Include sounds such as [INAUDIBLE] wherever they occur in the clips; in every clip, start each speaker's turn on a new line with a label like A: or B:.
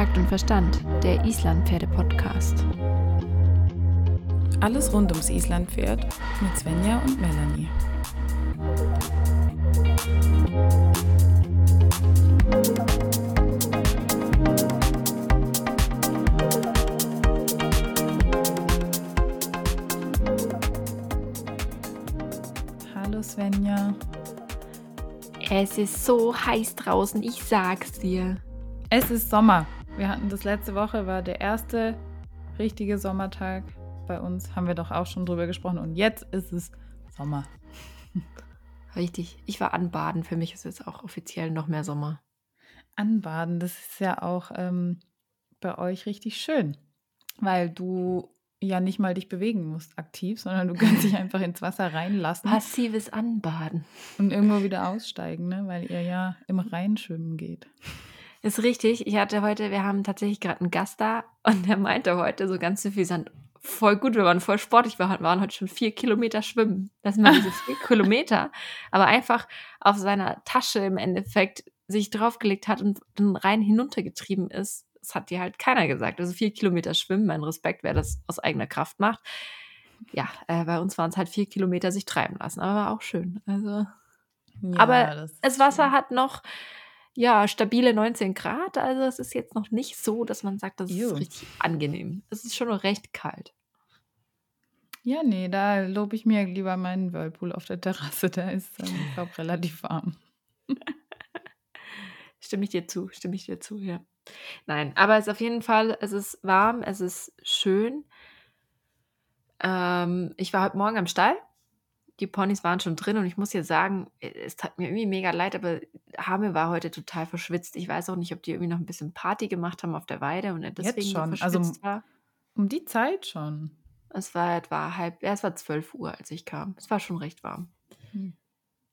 A: Takt und Verstand, der Islandpferde-Podcast.
B: Alles rund ums Islandpferd mit Svenja und Melanie. Hallo Svenja.
A: Es ist so heiß draußen, ich sag's dir.
B: Es ist Sommer. Wir hatten das letzte Woche, war der erste richtige Sommertag bei uns. Haben wir doch auch schon drüber gesprochen. Und jetzt ist es Sommer. [LAUGHS]
A: Richtig. Ich war anbaden. Für mich ist es auch offiziell noch mehr Sommer.
B: Anbaden, das ist ja auch ähm, bei euch richtig schön. Weil du ja nicht mal dich bewegen musst aktiv, sondern du kannst dich [LAUGHS] einfach ins Wasser reinlassen.
A: Passives Anbaden.
B: Und irgendwo wieder aussteigen, ne? weil ihr ja im Rhein schwimmen geht.
A: Ist richtig. Ich hatte heute, wir haben tatsächlich gerade einen Gast da und der meinte heute so ganz suffisant, voll gut, wir waren voll sportlich, wir waren heute schon vier Kilometer schwimmen. Das sind mal diese vier [LAUGHS] Kilometer, aber einfach auf seiner Tasche im Endeffekt sich draufgelegt hat und dann rein hinuntergetrieben ist. Das hat dir halt keiner gesagt. Also vier Kilometer schwimmen, mein Respekt, wer das aus eigener Kraft macht. Ja, äh, bei uns waren es halt vier Kilometer sich treiben lassen, aber war auch schön. Also, ja, aber das Wasser schön. hat noch ja, stabile 19 Grad. Also es ist jetzt noch nicht so, dass man sagt, das ist richtig angenehm. Es ist schon noch recht kalt.
B: Ja, nee, da lobe ich mir lieber meinen Whirlpool auf der Terrasse. Da ist, ähm, ich glaube, relativ warm. [LAUGHS]
A: stimme ich dir zu, stimme ich dir zu, ja. Nein, aber es ist auf jeden Fall, es ist warm, es ist schön. Ähm, ich war heute Morgen am Stall die Ponys waren schon drin und ich muss dir sagen, äh, es tat mir irgendwie mega leid, aber Hame war heute total verschwitzt. Ich weiß auch nicht, ob die irgendwie noch ein bisschen Party gemacht haben auf der Weide und er deswegen Jetzt
B: schon. also, war. Um die Zeit schon.
A: Es war etwa halb, ja, es war 12 Uhr, als ich kam. Es war schon recht warm. Hm.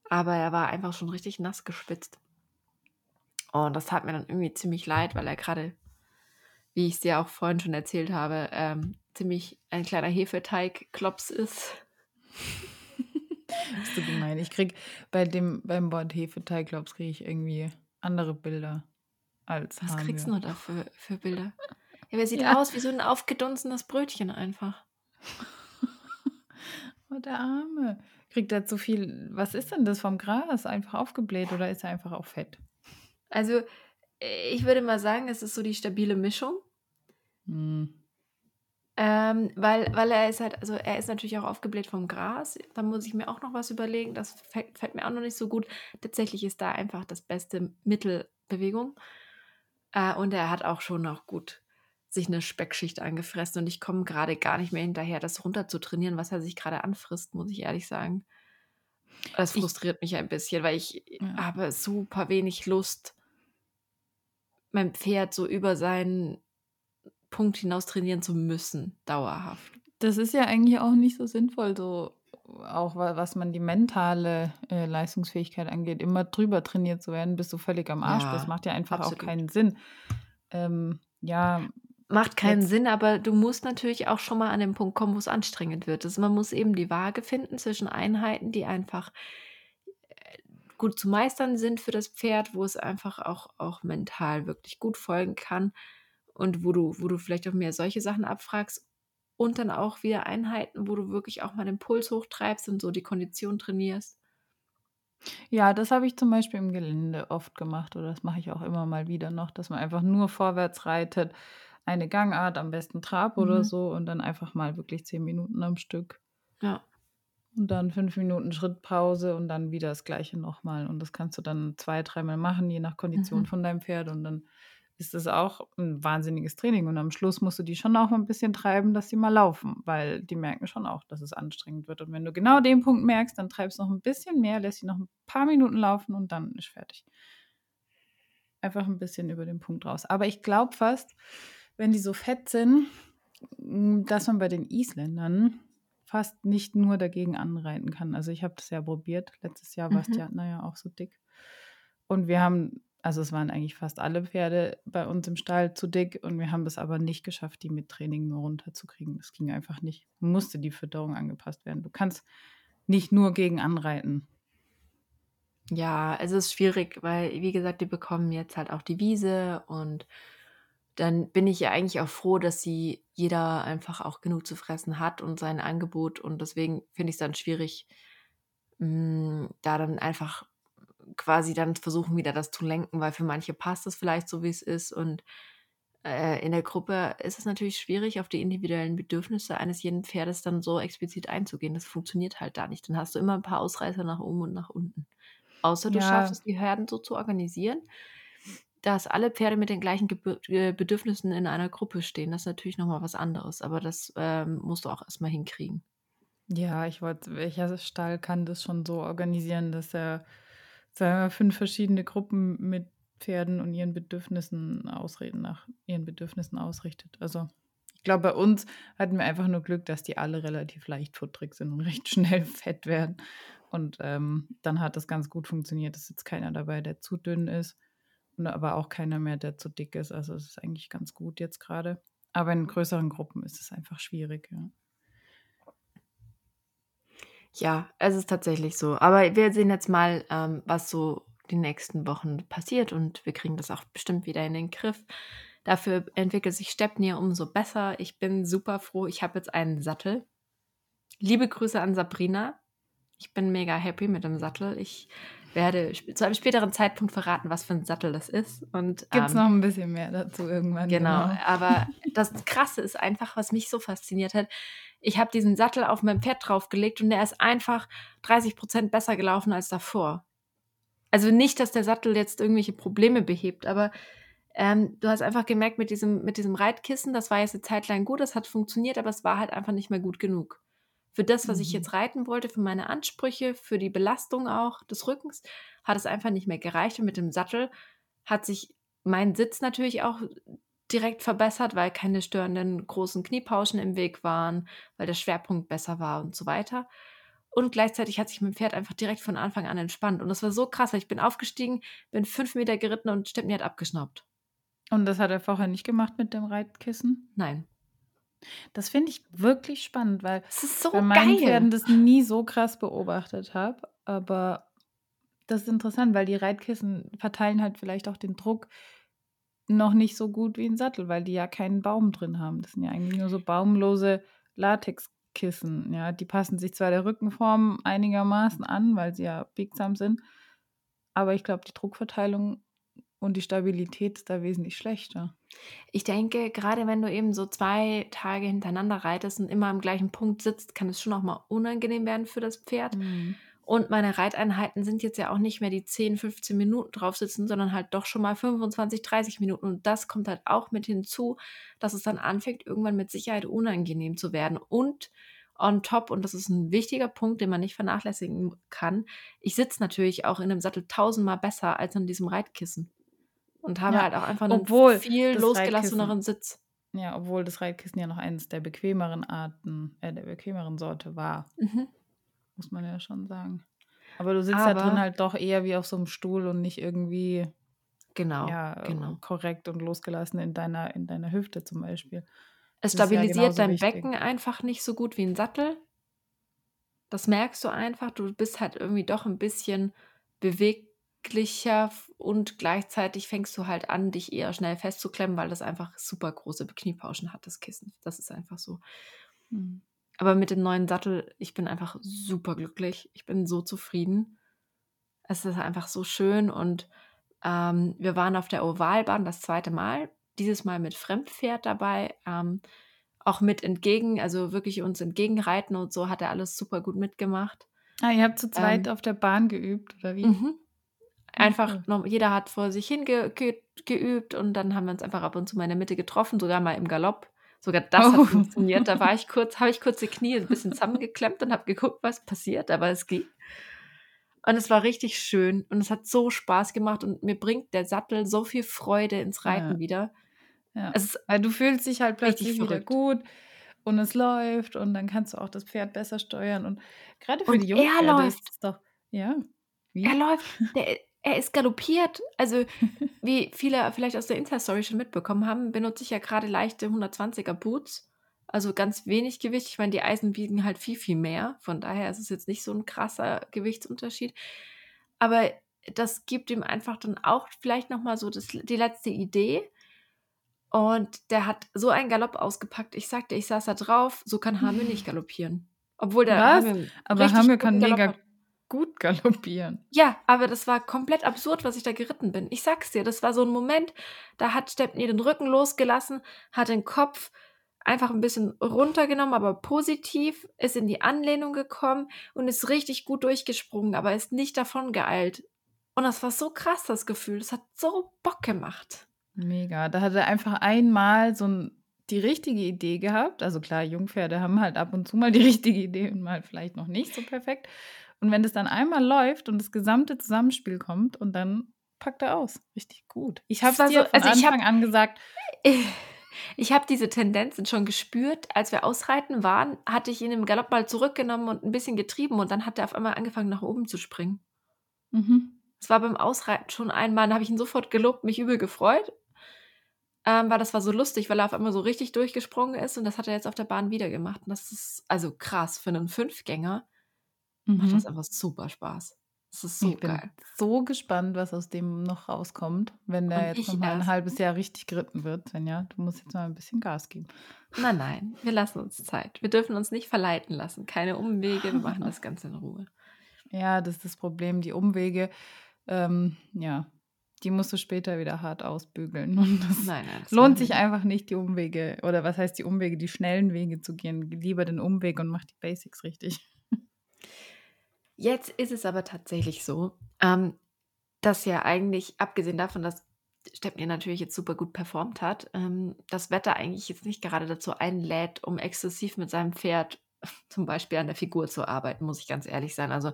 A: Aber er war einfach schon richtig nass geschwitzt. Und das tat mir dann irgendwie ziemlich leid, weil er gerade, wie ich es dir auch vorhin schon erzählt habe, ähm, ziemlich ein kleiner Hefeteig-Klops ist. [LAUGHS]
B: Bist du gemein. Ich krieg bei dem, beim Wort Hefeteig, glaubst kriege ich irgendwie andere Bilder als
A: Was Hamir. kriegst du da für, für Bilder? [LAUGHS] Ja, wer sieht ja. aus wie so ein aufgedunsenes Brötchen einfach. [LAUGHS]
B: oh, der Arme. Kriegt er zu viel, was ist denn das vom Gras? Einfach aufgebläht oder ist er einfach auch fett?
A: Also, äh, ich würde mal sagen, es ist so die stabile Mischung. Hm. Ähm, weil, weil er ist halt, also er ist natürlich auch aufgebläht vom Gras. Da muss ich mir auch noch was überlegen. Das fällt, fällt mir auch noch nicht so gut. Tatsächlich ist da einfach das beste Mittelbewegung. Äh, und er hat auch schon noch gut sich eine Speckschicht angefressen. Und ich komme gerade gar nicht mehr hinterher, das runter zu trainieren, was er sich gerade anfrisst, muss ich ehrlich sagen. Das frustriert ich, mich ein bisschen, weil ich ja. habe super wenig Lust, mein Pferd so über seinen Punkt hinaus trainieren zu müssen, dauerhaft.
B: Das ist ja eigentlich auch nicht so sinnvoll, so auch was man die mentale äh, Leistungsfähigkeit angeht, immer drüber trainiert zu werden, bis du völlig am Arsch ja, bist. Macht ja einfach absolut. auch keinen Sinn. Ähm, ja.
A: Macht keinen jetzt. Sinn, aber du musst natürlich auch schon mal an den Punkt kommen, wo es anstrengend wird. Also man muss eben die Waage finden zwischen Einheiten, die einfach äh, gut zu meistern sind für das Pferd, wo es einfach auch, auch mental wirklich gut folgen kann und wo du, wo du vielleicht auch mehr solche Sachen abfragst und dann auch wieder Einheiten, wo du wirklich auch mal den Puls hochtreibst und so die Kondition trainierst.
B: Ja, das habe ich zum Beispiel im Gelände oft gemacht oder das mache ich auch immer mal wieder noch, dass man einfach nur vorwärts reitet, eine Gangart, am besten Trab mhm. oder so und dann einfach mal wirklich zehn Minuten am Stück.
A: Ja.
B: Und dann fünf Minuten Schrittpause und dann wieder das gleiche nochmal. Und das kannst du dann zwei, dreimal machen, je nach Kondition mhm. von deinem Pferd. Und dann ist das auch ein wahnsinniges Training. Und am Schluss musst du die schon auch mal ein bisschen treiben, dass sie mal laufen, weil die merken schon auch, dass es anstrengend wird. Und wenn du genau den Punkt merkst, dann treibst du noch ein bisschen mehr, lässt sie noch ein paar Minuten laufen und dann ist fertig. Einfach ein bisschen über den Punkt raus. Aber ich glaube fast, wenn die so fett sind, dass man bei den Isländern fast nicht nur dagegen anreiten kann. Also ich habe das ja probiert. Letztes Jahr warst mhm. ja, naja, auch so dick. Und wir haben also es waren eigentlich fast alle Pferde bei uns im Stall zu dick und wir haben es aber nicht geschafft, die mit Training nur runterzukriegen. Das ging einfach nicht. Musste die Fütterung angepasst werden. Du kannst nicht nur gegen anreiten.
A: Ja, es ist schwierig, weil, wie gesagt, die bekommen jetzt halt auch die Wiese und dann bin ich ja eigentlich auch froh, dass sie jeder einfach auch genug zu fressen hat und sein Angebot. Und deswegen finde ich es dann schwierig, mh, hm, da dann einfach quasi dann versuchen, wieder das zu lenken, weil für manche passt es vielleicht so, wie es ist. Und äh, in der Gruppe ist es natürlich schwierig, auf die individuellen Bedürfnisse eines jeden Pferdes dann so explizit einzugehen. Das funktioniert halt da nicht. Dann hast du immer ein paar Ausreißer nach oben und nach unten. Außer du ja. schaffst es, die Herden so zu organisieren, dass alle Pferde mit den gleichen Gebür äh, Bedürfnissen in einer Gruppe stehen. Das ist natürlich nochmal was anderes, aber das ähm, musst du auch erstmal hinkriegen.
B: Ja, ich wollte, welcher Stall kann das schon so organisieren, dass er wir, fünf verschiedene Gruppen mit Pferden und ihren Bedürfnissen ausreden, nach ihren Bedürfnissen ausrichtet. Also ich glaube, bei uns hatten wir einfach nur Glück, dass die alle relativ leicht futterig sind und [LAUGHS] recht schnell fett werden. Und ähm, dann hat das ganz gut funktioniert. Es ist jetzt keiner dabei, der zu dünn ist, aber auch keiner mehr, der zu dick ist. Also es ist eigentlich ganz gut jetzt gerade. Aber in größeren Gruppen ist es einfach schwierig, ja.
A: Ja, es ist tatsächlich so. Aber wir sehen jetzt mal, ähm, was so die nächsten Wochen passiert und wir kriegen das auch bestimmt wieder in den Griff. Dafür entwickelt sich Stepnir umso besser. Ich bin super froh. Ich habe jetzt einen Sattel. Liebe Grüße an Sabrina. Ich bin mega happy mit dem Sattel. Ich werde zu einem späteren Zeitpunkt verraten, was für ein Sattel das ist.
B: Gibt es ähm, noch ein bisschen mehr dazu irgendwann.
A: Genau, genau. aber [LAUGHS] das Krasse ist einfach, was mich so fasziniert hat. Ich habe diesen Sattel auf mein Pferd draufgelegt und der ist einfach 30 Prozent besser gelaufen als davor. Also nicht, dass der Sattel jetzt irgendwelche Probleme behebt, aber ähm, du hast einfach gemerkt, mit diesem, mit diesem Reitkissen, das war jetzt eine Zeit lang gut, das hat funktioniert, aber es war halt einfach nicht mehr gut genug. Für das, was mhm. ich jetzt reiten wollte, für meine Ansprüche, für die Belastung auch des Rückens, hat es einfach nicht mehr gereicht. Und mit dem Sattel hat sich mein Sitz natürlich auch direkt verbessert, weil keine störenden großen Kniepauschen im Weg waren, weil der Schwerpunkt besser war und so weiter. Und gleichzeitig hat sich mein Pferd einfach direkt von Anfang an entspannt. Und das war so krass. Ich bin aufgestiegen, bin fünf Meter geritten und Steppni hat abgeschnappt.
B: Und das hat er vorher nicht gemacht mit dem Reitkissen?
A: Nein.
B: Das finde ich wirklich spannend, weil
A: so
B: bei meinen geil. Pferden das nie so krass beobachtet habe. Aber das ist interessant, weil die Reitkissen verteilen halt vielleicht auch den Druck noch nicht so gut wie ein Sattel, weil die ja keinen Baum drin haben. Das sind ja eigentlich nur so baumlose Latex Kissen. Ja, die passen sich zwar der Rückenform einigermaßen an, weil sie ja biegsam sind, aber ich glaube, die Druckverteilung und die Stabilität ist da wesentlich schlechter.
A: Ich denke, gerade wenn du eben so zwei Tage hintereinander reitest und immer am gleichen Punkt sitzt, kann es schon auch mal unangenehm werden für das Pferd. Mhm. Und meine Reiteinheiten sind jetzt ja auch nicht mehr die 10, 15 Minuten drauf sitzen, sondern halt doch schon mal 25, 30 Minuten. Und das kommt halt auch mit hinzu, dass es dann anfängt, irgendwann mit Sicherheit unangenehm zu werden. Und on top, und das ist ein wichtiger Punkt, den man nicht vernachlässigen kann, ich sitze natürlich auch in einem Sattel tausendmal besser als an diesem Reitkissen. Und habe ja, halt auch einfach einen viel losgelasseneren Sitz.
B: Ja, obwohl das Reitkissen ja noch eines der bequemeren Arten, äh, der bequemeren Sorte war. Mhm muss man ja schon sagen. Aber du sitzt Aber, da drin halt doch eher wie auf so einem Stuhl und nicht irgendwie
A: genau,
B: ja,
A: genau.
B: korrekt und losgelassen in deiner, in deiner Hüfte zum Beispiel.
A: Es stabilisiert ja dein wichtig. Becken einfach nicht so gut wie ein Sattel. Das merkst du einfach. Du bist halt irgendwie doch ein bisschen beweglicher und gleichzeitig fängst du halt an, dich eher schnell festzuklemmen, weil das einfach super große Kniepauschen hat, das Kissen. Das ist einfach so. Mhm. Aber mit dem neuen Sattel, ich bin einfach super glücklich. Ich bin so zufrieden. Es ist einfach so schön und ähm, wir waren auf der Ovalbahn das zweite Mal. Dieses Mal mit Fremdpferd dabei. Ähm, auch mit entgegen, also wirklich uns entgegenreiten und so hat er alles super gut mitgemacht.
B: Ah, ihr habt zu zweit ähm, auf der Bahn geübt, oder wie?
A: Mhm. Einfach, okay. jeder hat vor sich hingeübt ge geübt und dann haben wir uns einfach ab und zu mal in der Mitte getroffen, sogar mal im Galopp. Sogar das oh. hat funktioniert. Da war ich [LAUGHS] kurz, habe ich kurz die Knie ein bisschen zusammengeklemmt und habe geguckt, was passiert, aber es ging. Und es war richtig schön und es hat so Spaß gemacht und mir bringt der Sattel so viel Freude ins Reiten ja. wieder.
B: Ja. Es Weil du fühlst dich halt plötzlich wieder gut und es läuft und dann kannst du auch das Pferd besser steuern und gerade für und die Jungen
A: er läuft.
B: ist es doch ja.
A: Wie? Er läuft, der, er ist galoppiert. Also, [LAUGHS] wie viele vielleicht aus der Insta-Story schon mitbekommen haben, benutze ich ja gerade leichte 120er Boots. Also ganz wenig Gewicht. Ich meine, die Eisen wiegen halt viel, viel mehr. Von daher ist es jetzt nicht so ein krasser Gewichtsunterschied. Aber das gibt ihm einfach dann auch vielleicht nochmal so das, die letzte Idee. Und der hat so einen Galopp ausgepackt. Ich sagte, ich saß da drauf, so kann Hamir nicht [LAUGHS] galoppieren. Obwohl der
B: Was?
A: Hamir
B: Aber
A: guten
B: kann mega
A: hat.
B: Gut galoppieren.
A: Ja, aber das war komplett absurd, was ich da geritten bin. Ich sag's dir, das war so ein Moment, da hat Stepney den Rücken losgelassen, hat den Kopf einfach ein bisschen runtergenommen, aber positiv, ist in die Anlehnung gekommen und ist richtig gut durchgesprungen, aber ist nicht davon geeilt. Und das war so krass, das Gefühl. Das hat so Bock gemacht.
B: Mega. Da hat er einfach einmal so ein, die richtige Idee gehabt. Also klar, Jungpferde haben halt ab und zu mal die [LAUGHS] richtige Idee und mal vielleicht noch nicht so perfekt. Und wenn das dann einmal läuft und das gesamte Zusammenspiel kommt und dann packt er aus. Richtig gut. Ich habe
A: Das
B: dir
A: so-
B: von
A: also ich hab-
B: Anfang an gesagt. [LAUGHS]
A: Ich habe diese Tendenzen schon gespürt. Als wir ausreiten waren, hatte ich ihn im Galopp mal zurückgenommen und ein bisschen getrieben und dann hat er auf einmal angefangen, nach oben zu springen.
B: Mhm.
A: Es war beim Ausreiten schon einmal, da habe ich ihn sofort gelobt, mich übel gefreut. Ähm, weil das war so lustig, weil er auf einmal so richtig durchgesprungen ist und das hat er jetzt auf der Bahn wieder gemacht. Und das ist also krass für einen Fünfgänger. Macht
B: Mhm.
A: das einfach super Spaß. Das ist so
B: ich bin
A: geil.
B: so gespannt, was aus dem noch rauskommt, wenn der
A: Und
B: jetzt
A: ich
B: noch mal ein halbes Jahr richtig geritten wird. Svenja, du musst jetzt mal ein bisschen Gas geben.
A: Nein, nein, wir lassen uns Zeit. Wir dürfen uns nicht verleiten lassen. Keine Umwege, wir machen das Ganze in Ruhe. [LAUGHS]
B: Ja, das ist das Problem. Die Umwege, ähm, ja, die musst du später wieder hart ausbügeln. [LAUGHS] Und das
A: Nein, nein. das
B: lohnt sich einfach nicht, die Umwege, oder was heißt die Umwege, die schnellen Wege zu gehen. Lieber den Umweg und mach die Basics richtig. [LAUGHS]
A: Jetzt ist es aber tatsächlich so, ähm, dass ja eigentlich, abgesehen davon, dass Stepney natürlich jetzt super gut performt hat, ähm, das Wetter eigentlich jetzt nicht gerade dazu einlädt, um exzessiv mit seinem Pferd [LAUGHS] zum Beispiel an der Figur zu arbeiten, muss ich ganz ehrlich sein. Also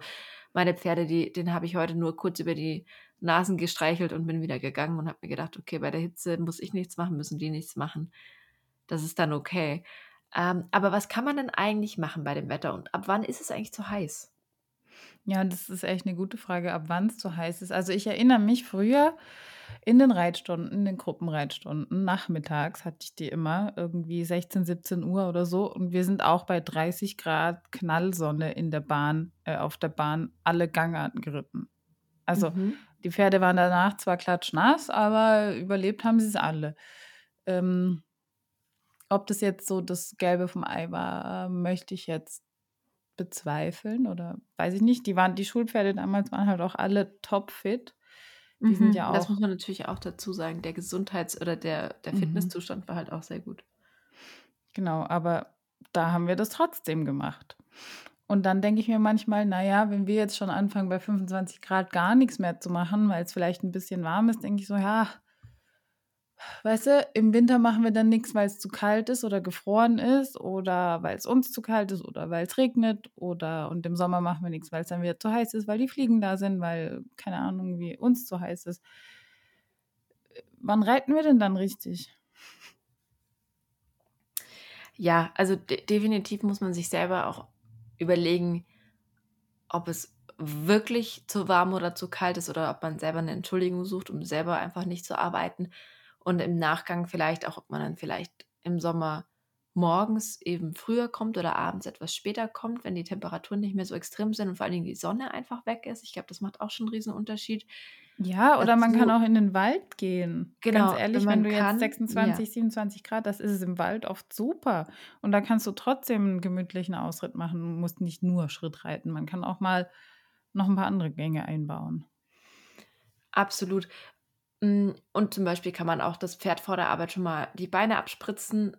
A: meine Pferde, die, den habe ich heute nur kurz über die Nasen gestreichelt und bin wieder gegangen und habe mir gedacht, okay, bei der Hitze muss ich nichts machen, müssen die nichts machen. Das ist dann okay. Ähm, aber was kann man denn eigentlich machen bei dem Wetter und ab wann ist es eigentlich zu heiß?
B: Ja, das ist echt eine gute Frage, ab wann es zu heiß ist. Also ich erinnere mich früher in den Reitstunden, in den Gruppenreitstunden, nachmittags hatte ich die immer, irgendwie 16, 17 Uhr oder so. Und wir sind auch bei 30 Grad Knallsonne in der Bahn, äh, auf der Bahn, alle Gangarten geritten. Also
A: Mhm.
B: die Pferde waren danach zwar klatschnass, aber überlebt haben sie es alle. Ähm, ob das jetzt so das Gelbe vom Ei war, möchte ich jetzt bezweifeln oder weiß ich nicht. Die waren, die Schulpferde damals waren halt auch alle topfit. Die sind
A: Mhm.
B: ja
A: Das
B: auch,
A: muss man natürlich auch dazu sagen. Der Gesundheits- oder der, der
B: Mhm.
A: Fitnesszustand war halt auch sehr gut.
B: genau, aber da haben wir das trotzdem gemacht. Und dann denke ich mir manchmal, naja, wenn wir jetzt schon anfangen, bei 25 Grad gar nichts mehr zu machen, weil es vielleicht ein bisschen warm ist, denke ich so, ja, weißt du, im Winter machen wir dann nichts, weil es zu kalt ist oder gefroren ist oder weil es uns zu kalt ist oder weil es regnet oder und im Sommer machen wir nichts, weil es dann wieder zu heiß ist, weil die Fliegen da sind, weil, keine Ahnung, wie uns zu heiß ist. Wann reiten wir denn dann richtig?
A: Ja, also de definitiv muss man sich selber auch überlegen, ob es wirklich zu warm oder zu kalt ist oder ob man selber eine Entschuldigung sucht, um selber einfach nicht zu arbeiten. Und im Nachgang vielleicht auch, ob man dann vielleicht im Sommer morgens eben früher kommt oder abends etwas später kommt, wenn die Temperaturen nicht mehr so extrem sind und vor allen Dingen die Sonne einfach weg ist. Ich glaube, das macht auch schon einen riesen Unterschied.
B: Ja, oder man kann
A: Dazu
B: auch in den Wald gehen.
A: Genau,
B: Ganz ehrlich,
A: wenn
B: wenn du jetzt
A: kann, ja.
B: 26, 27 Grad, das ist es im Wald oft super. Und da kannst du trotzdem einen gemütlichen Ausritt machen. Du musst nicht nur Schritt reiten. Man kann auch mal noch ein paar andere Gänge einbauen.
A: Absolut. Mm, Und zum Beispiel kann man auch das Pferd vor der Arbeit schon mal die Beine abspritzen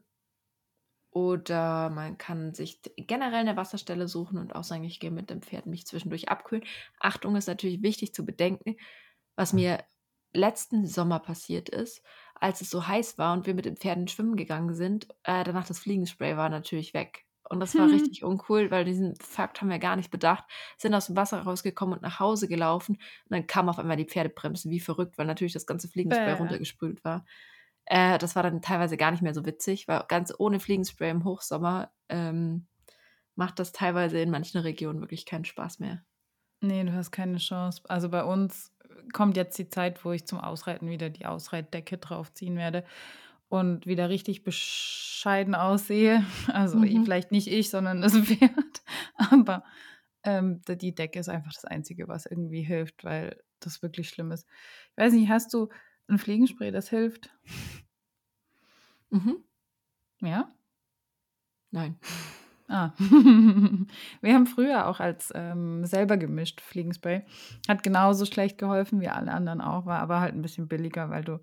A: oder man kann sich generell eine Wasserstelle suchen und auch sagen, ich gehe mit dem Pferd mich zwischendurch abkühlen. Achtung ist natürlich wichtig zu bedenken, was mir letzten Sommer passiert ist, als es so heiß war und wir mit den Pferden schwimmen gegangen sind. Äh, danach das Fliegenspray war natürlich weg. Und das war
B: Hm.
A: richtig uncool, weil diesen Fakt haben wir gar nicht bedacht. Sind aus dem Wasser rausgekommen und nach Hause gelaufen. Und dann kam auf einmal die Pferdebremse wie verrückt, weil natürlich das ganze Fliegenspray
B: Bäh.
A: runtergespült war. Äh, das war dann teilweise gar nicht mehr so witzig, weil ganz ohne Fliegenspray im Hochsommer ähm, macht das teilweise in manchen Regionen wirklich keinen Spaß mehr.
B: Nee, du hast keine Chance. Also bei uns kommt jetzt die Zeit, wo ich zum Ausreiten wieder die Ausreitdecke draufziehen werde und wieder richtig bescheiden aussehe. [LAUGHS] Also
A: Mhm.
B: vielleicht nicht ich, sondern das [LAUGHS] Pferd. Aber ähm, die Decke ist einfach das Einzige, was irgendwie hilft, weil das wirklich schlimm ist. Ich weiß nicht, hast du ein Fliegenspray, das hilft?
A: Mhm.
B: Ja?
A: Nein.
B: Ah. [LAUGHS] Wir haben früher auch als ähm, selber gemischt Fliegenspray. Hat genauso schlecht geholfen wie alle anderen auch, war aber halt ein bisschen billiger, weil du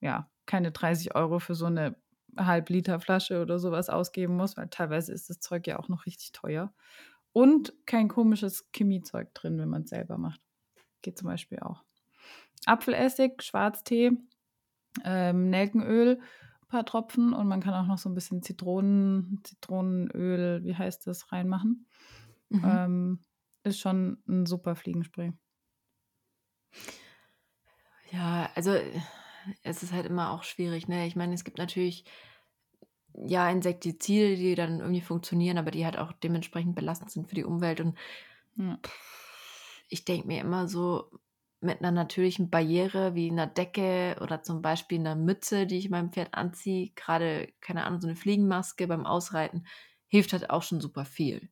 B: ja keine 30 Euro für so eine Halb-Liter Flasche oder sowas ausgeben musst, weil teilweise ist das Zeug ja auch noch richtig teuer. Und kein komisches Chemiezeug drin, wenn man es selber macht. Geht zum Beispiel auch. Apfelessig, Schwarztee, ähm, Nelkenöl, ein paar Tropfen und man kann auch noch so ein bisschen Zitronen, Zitronenöl, wie heißt das, reinmachen. Mhm. Ähm, ist schon ein super Fliegenspray.
A: Ja, also es ist halt immer auch schwierig, ne? Ich meine, es gibt natürlich ja Insektizide, die dann irgendwie funktionieren, aber die halt auch dementsprechend belastend sind für die Umwelt. Und ja. ich denke mir immer so, mit einer natürlichen Barriere wie einer Decke oder zum Beispiel einer Mütze, die ich meinem Pferd anziehe, gerade, keine Ahnung, so eine Fliegenmaske beim Ausreiten, hilft halt auch schon super viel.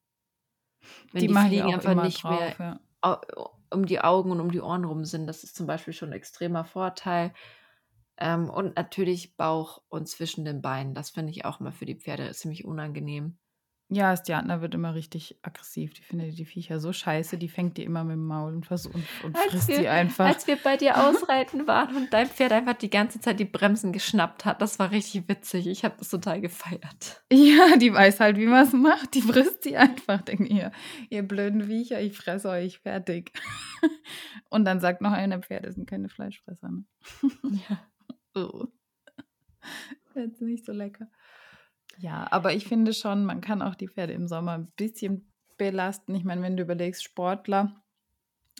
A: Wenn die, die Fliegen einfach nicht drauf, mehr ja. um die Augen und um die Ohren rum sind, das ist zum Beispiel schon ein extremer Vorteil. Ähm, und natürlich Bauch und zwischen den Beinen. Das finde ich auch mal für die Pferde ziemlich unangenehm.
B: Ja, Stjatna wird immer richtig aggressiv. Die findet die Viecher so scheiße, die fängt die immer mit dem Maul und, und, und frisst wir, die einfach.
A: Als wir bei dir [LAUGHS] ausreiten waren und dein Pferd einfach die ganze Zeit die Bremsen geschnappt hat, das war richtig witzig. Ich habe das total gefeiert.
B: Ja, die weiß halt, wie man es macht. Die frisst die einfach. Denkt ihr, ihr blöden Viecher, ich fresse euch fertig. [LAUGHS] Und dann sagt noch einer, Pferde sind keine Fleischfresser. Ne? Ja. Oh. [LAUGHS] Jetzt nicht so lecker. Ja, aber ich finde schon, man kann auch die Pferde im Sommer ein bisschen belasten. Ich meine, wenn du überlegst, Sportler,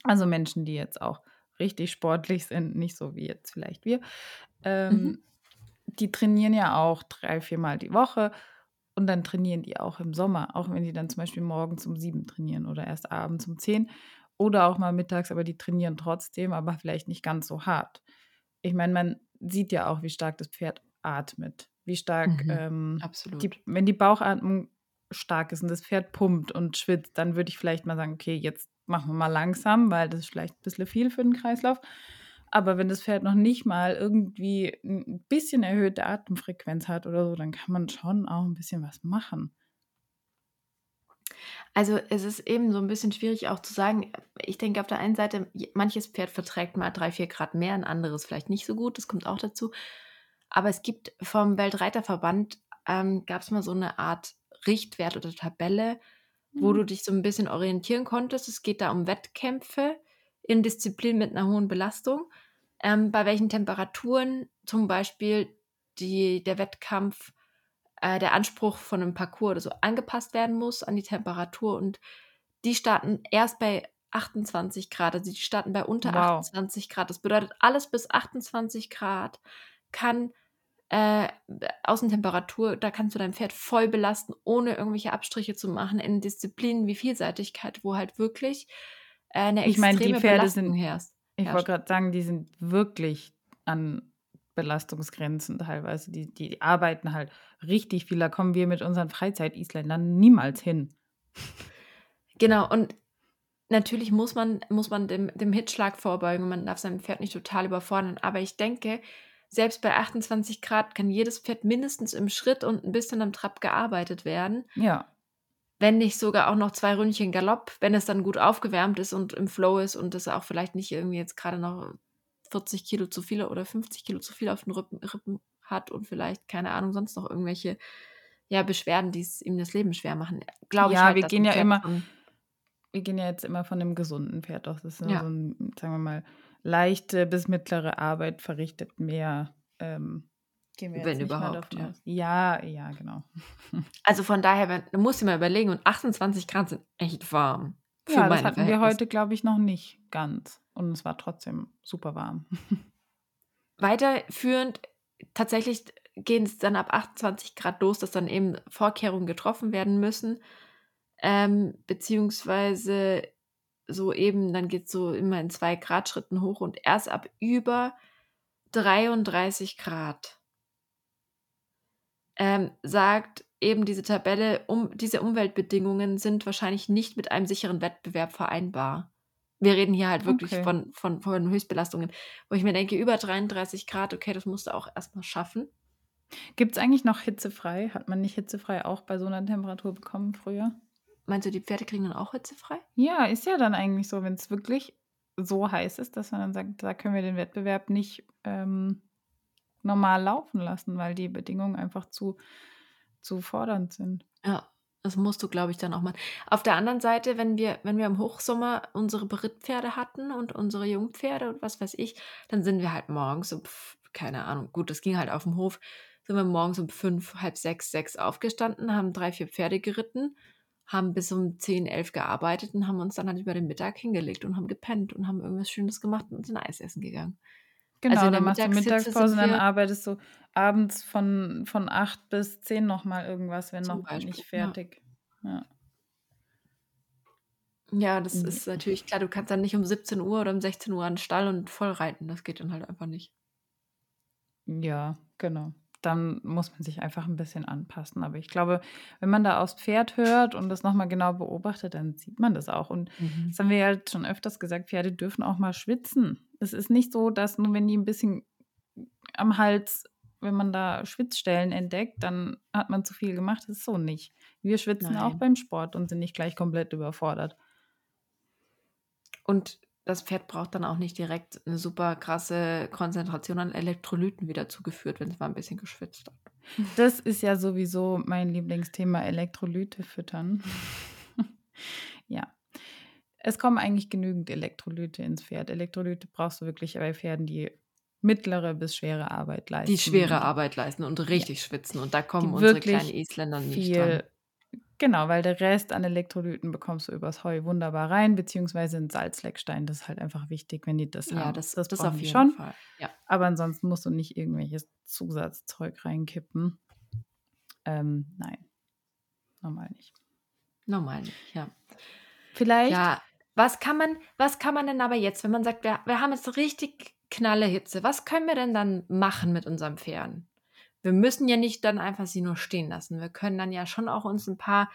B: also Menschen, die jetzt auch richtig sportlich sind, nicht so wie jetzt vielleicht wir, ähm, mhm. die trainieren ja auch drei, viermal die Woche und dann trainieren die auch im Sommer, auch wenn die dann zum Beispiel morgens um sieben trainieren oder erst abends um zehn oder auch mal mittags, aber die trainieren trotzdem, aber vielleicht nicht ganz so hart. Ich meine, man sieht ja auch, wie stark das Pferd atmet, wie stark, mhm, ähm. Die, wenn die Bauchatmung stark ist und das Pferd pumpt und schwitzt, dann würde ich vielleicht mal sagen, okay, jetzt machen wir mal langsam, weil das ist vielleicht ein bisschen viel für den Kreislauf. Aber wenn das Pferd noch nicht mal irgendwie ein bisschen erhöhte Atemfrequenz hat oder so, dann kann man schon auch ein bisschen was machen.
A: Also es ist eben so ein bisschen schwierig auch zu sagen. Ich denke auf der einen Seite, manches Pferd verträgt mal drei, vier Grad mehr, ein anderes vielleicht nicht so gut. Das kommt auch dazu. Aber es gibt vom Weltreiterverband, ähm, gab es mal so eine Art Richtwert oder Tabelle, mhm. wo du dich so ein bisschen orientieren konntest. Es geht da um Wettkämpfe in Disziplinen mit einer hohen Belastung. Ähm, bei welchen Temperaturen zum Beispiel die, der Wettkampf äh, der Anspruch von einem Parcours oder so angepasst werden muss an die Temperatur. Und die starten erst bei 28 Grad, also die starten bei unter wow. 28 Grad. Das bedeutet, alles bis 28 Grad kann äh, Außentemperatur, da kannst du dein Pferd voll belasten, ohne irgendwelche Abstriche zu machen in Disziplinen wie Vielseitigkeit, wo halt wirklich äh, eine
B: ich meine, die Pferde Belastung sind, herrscht. Ich wollte gerade sagen, die sind wirklich an Belastungsgrenzen teilweise. Die, die arbeiten halt richtig viel. Da kommen wir mit unseren Freizeit-Isländern niemals hin.
A: Genau, und natürlich muss man, muss man dem, dem Hitschlag vorbeugen. Man darf sein Pferd nicht total überfordern. Aber ich denke, selbst bei 28 Grad kann jedes Pferd mindestens im Schritt und ein bisschen am Trab gearbeitet werden.
B: Ja.
A: Wenn nicht sogar auch noch zwei Ründchen Galopp, wenn es dann gut aufgewärmt ist und im Flow ist und es auch vielleicht nicht irgendwie jetzt gerade noch 40 Kilo zu viel oder 50 Kilo zu viel auf den Rippen, Rippen hat und vielleicht, keine Ahnung, sonst noch irgendwelche ja, Beschwerden, die es ihm das Leben schwer machen. Glaube
B: ja,
A: ich halt,
B: wir gehen ja immer, wir gehen ja jetzt immer von einem gesunden Pferd aus. Das ist ja. so ein, sagen wir mal, leichte bis mittlere Arbeit verrichtet mehr. Ähm,
A: gehen wir Wenn überhaupt,
B: ja. ja. Ja, genau. [LAUGHS]
A: Also von daher, du musst dir mal überlegen, und 28 Grad sind echt warm.
B: Ja, das hatten wir heute, glaube ich, noch nicht ganz. Und es war trotzdem super warm. [LAUGHS]
A: Weiterführend, tatsächlich gehen es dann ab 28 Grad los, dass dann eben Vorkehrungen getroffen werden müssen. Ähm, beziehungsweise so eben, dann geht es so immer in zwei Grad Schritten hoch und erst ab über 33 Grad ähm, sagt eben diese Tabelle, um, diese Umweltbedingungen sind wahrscheinlich nicht mit einem sicheren Wettbewerb vereinbar. Wir reden hier halt wirklich okay. von, von, von Höchstbelastungen, wo ich mir denke, über 33 Grad, okay, das musst du auch erstmal schaffen.
B: Gibt es eigentlich noch hitzefrei? Hat man nicht hitzefrei auch bei so einer Temperatur bekommen früher?
A: Meinst du, die Pferde kriegen dann auch hitzefrei?
B: Ja, ist ja dann eigentlich so, wenn es wirklich so heiß ist, dass man dann sagt, da können wir den Wettbewerb nicht ähm, normal laufen lassen, weil die Bedingungen einfach zu, zu fordernd sind.
A: Ja, das musst du, glaube ich, dann auch mal. Auf der anderen Seite, wenn wir, wenn wir im Hochsommer unsere Berittpferde hatten und unsere Jungpferde und was weiß ich, dann sind wir halt morgens um, keine Ahnung, gut, das ging halt auf dem Hof, sind wir morgens um fünf, halb sechs, sechs aufgestanden, haben drei, vier Pferde geritten, haben bis um zehn, elf gearbeitet und haben uns dann halt über den Mittag hingelegt und haben gepennt und haben irgendwas Schönes gemacht und sind Eis essen gegangen.
B: Genau, also dann machst du Mittagspause und dann arbeitest du abends von, von acht bis zehn nochmal irgendwas, wenn noch Beispiel, nicht fertig. Ja. ja.
A: Ja, das mhm. ist natürlich klar. Du kannst dann nicht um 17 Uhr oder um 16 Uhr an den Stall und voll reiten. Das geht dann halt einfach nicht.
B: Ja, genau dann muss man sich einfach ein bisschen anpassen. Aber ich glaube, wenn man da aufs Pferd hört und das nochmal genau beobachtet, dann sieht man das auch. Und mhm. das haben wir ja schon öfters gesagt, Pferde dürfen auch mal schwitzen. Es ist nicht so, dass nur wenn die ein bisschen am Hals, wenn man da Schwitzstellen entdeckt, dann hat man zu viel gemacht. Das ist so nicht. Wir schwitzen Nein. auch beim Sport und sind nicht gleich komplett überfordert.
A: Und das Pferd braucht dann auch nicht direkt eine super krasse Konzentration an Elektrolyten wieder zugeführt, wenn es mal ein bisschen geschwitzt hat.
B: Das ist ja sowieso mein Lieblingsthema, Elektrolyte füttern. [LAUGHS] ja. Es kommen eigentlich genügend Elektrolyte ins Pferd. Elektrolyte brauchst du wirklich bei Pferden, die mittlere bis schwere Arbeit leisten.
A: Die schwere Arbeit leisten und richtig ja. schwitzen. Und da kommen unsere kleinen Isländer nicht viel dran.
B: Genau, weil der Rest an Elektrolyten bekommst du übers Heu wunderbar rein, beziehungsweise ein Salzleckstein. Das ist halt einfach wichtig, wenn die das ja, haben.
A: Das, das, das auf jeden schon. Fall. Ja.
B: Aber ansonsten musst du nicht irgendwelches Zusatzzeug reinkippen. Ähm, nein, normal nicht.
A: Normal nicht, ja.
B: Vielleicht.
A: Ja, was kann man, was kann man denn aber jetzt, wenn man sagt, wir, wir haben jetzt richtig knalle Hitze, was können wir denn dann machen mit unseren Pferden? wir müssen ja nicht dann einfach sie nur stehen lassen. Wir können dann ja schon auch uns ein paar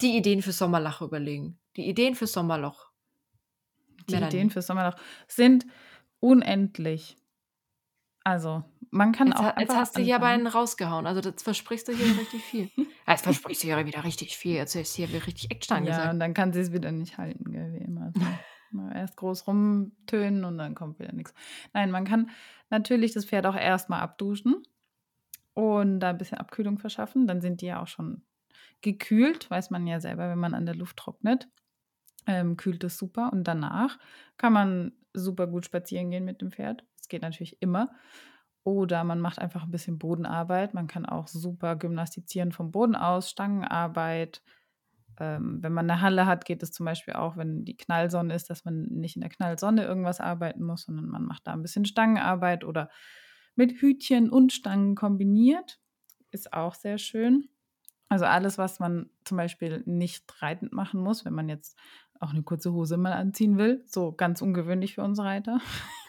A: die Ideen für Sommerloch überlegen. Die Ideen für Sommerloch.
B: Die. Ideen für Sommerloch sind unendlich. Also, man kann
A: jetzt,
B: auch.
A: Jetzt hast du hier aber einen rausgehauen. Also, das versprichst du hier richtig viel. [LAUGHS] Jetzt versprichst du hier wieder richtig viel. Jetzt ist hier richtig Action
B: angesagt. Ja, und dann kann sie es wieder nicht halten, gell, wie immer. [LAUGHS] Erst groß rumtönen und dann kommt wieder nichts. Nein, man kann natürlich das Pferd auch erstmal abduschen und da ein bisschen Abkühlung verschaffen. Dann sind die ja auch schon gekühlt, weiß man ja selber, wenn man an der Luft trocknet. Ähm, kühlt es super und danach kann man super gut spazieren gehen mit dem Pferd. Geht natürlich immer. Oder man macht einfach ein bisschen Bodenarbeit. Man kann auch super gymnastizieren vom Boden aus, Stangenarbeit. Ähm, wenn man eine Halle hat, geht es zum Beispiel auch, wenn die Knallsonne ist, dass man nicht in der Knallsonne irgendwas arbeiten muss, sondern man macht da ein bisschen Stangenarbeit oder mit Hütchen und Stangen kombiniert. Ist auch sehr schön. Also alles, was man zum Beispiel nicht reitend machen muss, wenn man jetzt auch eine kurze Hose mal anziehen will. So ganz ungewöhnlich für uns Reiter.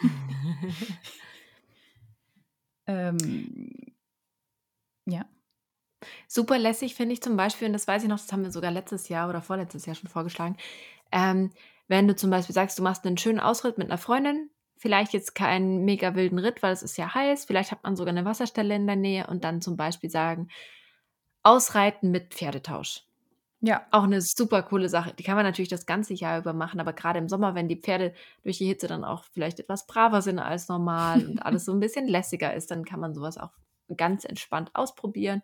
B: [LAUGHS] ähm, ja.
A: Super lässig finde ich zum Beispiel, und das weiß ich noch, das haben wir sogar letztes Jahr oder vorletztes Jahr schon vorgeschlagen, ähm, wenn du zum Beispiel sagst, du machst einen schönen Ausritt mit einer Freundin, Vielleicht jetzt keinen mega wilden Ritt, weil es ist ja heiß. Vielleicht hat man sogar eine Wasserstelle in der Nähe und dann zum Beispiel sagen, ausreiten mit Pferdetausch. Ja. Auch eine super coole Sache. Die kann man natürlich das ganze Jahr über machen, aber gerade im Sommer, wenn die Pferde durch die Hitze dann auch vielleicht etwas braver sind als normal und alles so ein bisschen lässiger ist, dann kann man sowas auch ganz entspannt ausprobieren.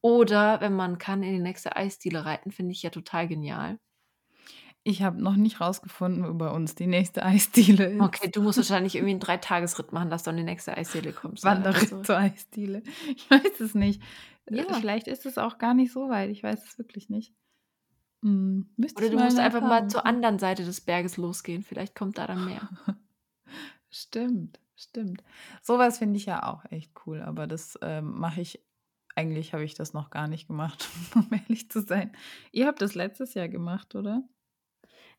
A: Oder wenn man kann, in die nächste Eisdiele reiten, finde ich ja total genial.
B: Ich habe noch nicht rausgefunden, wo bei uns die nächste Eisdiele ist.
A: Okay, du musst wahrscheinlich irgendwie einen Dreitagesritt machen, dass du an die nächste Eisdiele kommst.
B: Wanderritt also. zur Eisdiele. [LAUGHS] Ich weiß es nicht. Äh, ja. Vielleicht ist es auch gar nicht so weit. Ich weiß es wirklich nicht.
A: Hm, Oder du musst einfach mal zur anderen Seite des Berges losgehen. Vielleicht kommt da dann mehr. [LAUGHS]
B: stimmt, stimmt. Sowas finde ich ja auch echt cool. Aber das ähm, mache ich eigentlich habe ich das noch gar nicht gemacht, [LAUGHS] um ehrlich zu sein. Ihr habt das letztes Jahr gemacht, oder?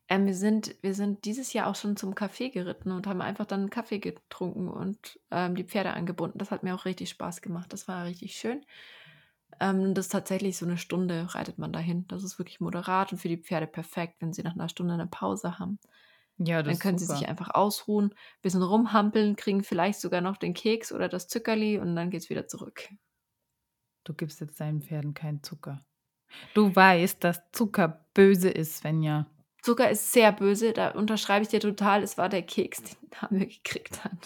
A: Ähm, wir, sind, wir sind dieses Jahr auch schon zum Kaffee geritten und haben einfach dann einen Kaffee getrunken und ähm, die Pferde angebunden. Das hat mir auch richtig Spaß gemacht. Das war richtig schön. Ähm, das ist tatsächlich so eine Stunde reitet man dahin. Das ist wirklich moderat und für die Pferde perfekt, wenn sie nach einer Stunde eine Pause haben.
B: Ja, das
A: Dann können sie sich einfach ausruhen, bisschen rumhampeln, kriegen vielleicht sogar noch den Keks oder das Zuckerli und dann geht's wieder zurück.
B: Du gibst jetzt deinen Pferden keinen Zucker. Du weißt, dass Zucker böse ist, Svenja.
A: Zucker ist sehr böse, da unterschreibe ich dir total. Es war der Keks, den haben wir gekriegt dann.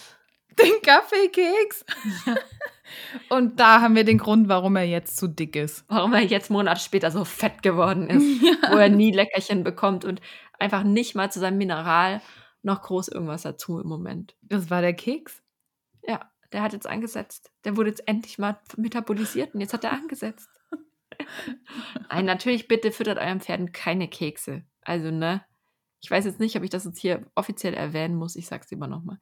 B: Den Kaffeekeks? [LAUGHS] Und da haben wir den Grund, warum er jetzt zu dick ist.
A: Warum er jetzt Monate später so fett geworden ist, [LAUGHS] wo er nie Leckerchen bekommt und einfach nicht mal zu seinem Mineral noch groß irgendwas dazu im Moment.
B: Das war der Keks?
A: Ja, der hat jetzt angesetzt. Der wurde jetzt endlich mal metabolisiert und jetzt hat er angesetzt. [LAUGHS] Nein, natürlich bitte füttert euren Pferden keine Kekse. Also, ne? Ich weiß jetzt nicht, ob ich das jetzt hier offiziell erwähnen muss. Ich sag's immer nochmal.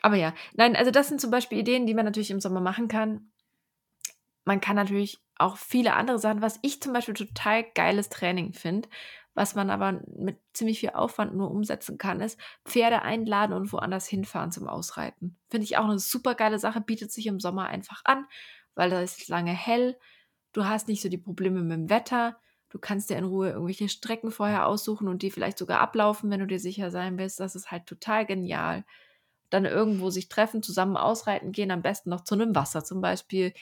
A: Aber ja, nein, also das sind zum Beispiel Ideen, die man natürlich im Sommer machen kann. Man kann natürlich auch viele andere Sachen, was ich zum Beispiel total geiles Training finde, was man aber mit ziemlich viel Aufwand nur umsetzen kann, ist Pferde einladen und woanders hinfahren zum Ausreiten. Finde ich auch eine super geile Sache, bietet sich im Sommer einfach an, weil da ist lange hell. Du hast nicht so die Probleme mit dem Wetter. Du kannst dir in Ruhe irgendwelche Strecken vorher aussuchen und die vielleicht sogar ablaufen, wenn du dir sicher sein willst. Das ist halt total genial dann irgendwo sich treffen, zusammen ausreiten gehen, am besten noch zu einem Wasser zum Beispiel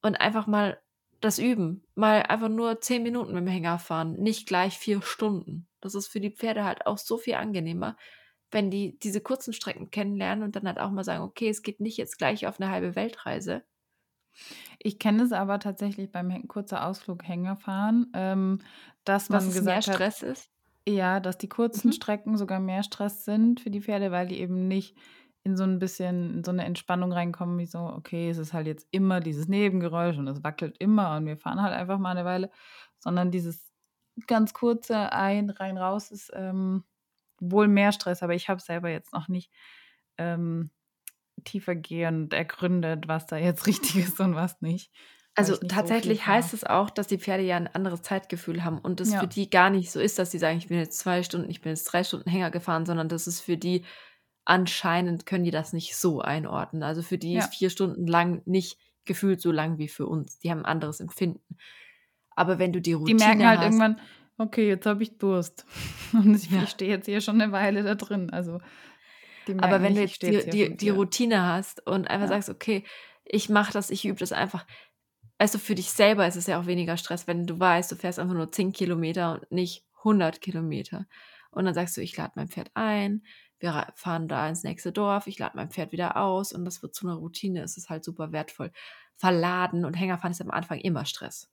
A: und einfach mal das üben. Mal einfach nur zehn Minuten mit dem Hänger fahren, nicht gleich vier Stunden. Das ist für die Pferde halt auch so viel angenehmer, wenn die diese kurzen Strecken kennenlernen und dann halt auch mal sagen, okay, es geht nicht jetzt gleich auf eine halbe Weltreise.
B: Ich kenne es aber tatsächlich beim kurzer Ausflug Hänger fahren, ähm, dass man
A: mehr
B: gesagt hat,
A: Stress ist.
B: ja, dass die kurzen
A: Mhm.
B: Strecken sogar mehr Stress sind für die Pferde, weil die eben nicht in so ein bisschen in so eine Entspannung reinkommen, wie so, okay, es ist halt jetzt immer dieses Nebengeräusch und es wackelt immer und wir fahren halt einfach mal eine Weile, sondern dieses ganz kurze ein, rein, raus ist ähm, wohl mehr Stress, aber ich habe selber jetzt noch nicht ähm, tiefergehend ergründet, was da jetzt [LAUGHS] richtig ist und was nicht.
A: Also
B: ich nicht so
A: tatsächlich
B: fahre.
A: heißt es auch, dass die Pferde ja ein anderes Zeitgefühl haben und das
B: Ja.
A: für die gar nicht so ist, dass sie sagen, ich bin jetzt zwei Stunden, ich bin jetzt drei Stunden Hänger gefahren, sondern das ist für die anscheinend können die das nicht so einordnen. Also für die
B: Ja.
A: ist vier Stunden lang nicht gefühlt so lang wie für uns. Die haben ein anderes Empfinden. Aber wenn du die
B: Die
A: Routine
B: merken halt
A: hast,
B: irgendwann, okay, jetzt habe ich Durst. [LAUGHS] Und ich,
A: Ja.
B: stehe jetzt hier schon eine Weile da drin. Also die
A: aber wenn du
B: nicht, ich
A: jetzt die, die, die. Routine hast und einfach
B: Ja.
A: sagst, okay, ich mache das, ich übe das einfach. Also für dich selber ist es ja auch weniger Stress, wenn du weißt, du fährst einfach nur 10 Kilometer und nicht 100 Kilometer. Und dann sagst du, ich lade mein Pferd ein, wir fahren da ins nächste Dorf, ich lade mein Pferd wieder aus und das wird zu einer Routine. Es ist halt super wertvoll. Verladen und Hängerfahren ist am Anfang immer Stress.